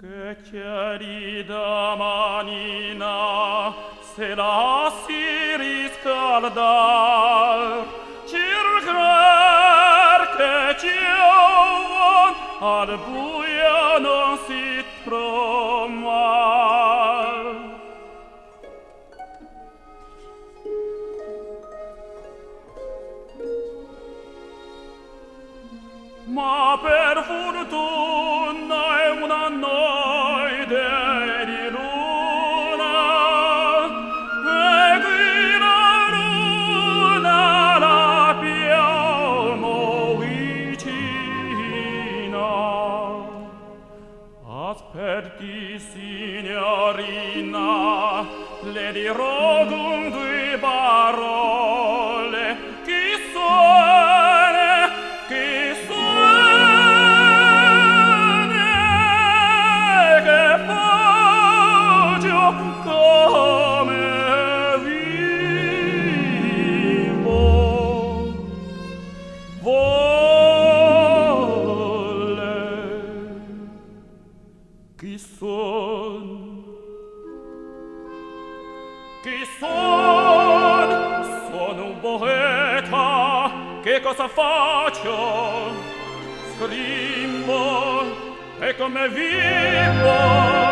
Che chiari da manina se la si riscaldar circar che cion al buio non si trova ma per fortuna è una notte di luna. E qui la luna l'abbiamo vicina. Aspetti signorina le dirò con due parole. Chi son? Sono un poeta. Che cosa faccio? Scrivo e come vivo.